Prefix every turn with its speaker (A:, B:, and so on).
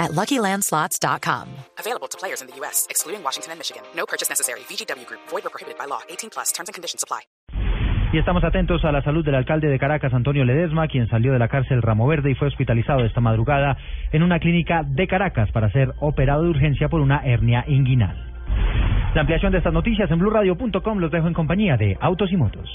A: at LuckyLandSlots.com.
B: Available to players in the U.S., excluding Washington and Michigan. No purchase necessary. VGW Group. Void or prohibited by law. 18 plus. Terms and conditions apply.
C: Y estamos atentos a la salud del alcalde de Caracas, Antonio Ledesma, quien salió de la cárcel Ramo Verde y fue hospitalizado esta madrugada en una clínica de Caracas para ser operado de urgencia por una hernia inguinal. La ampliación de estas noticias en blurradio.com los dejo en compañía de Autos y Motos.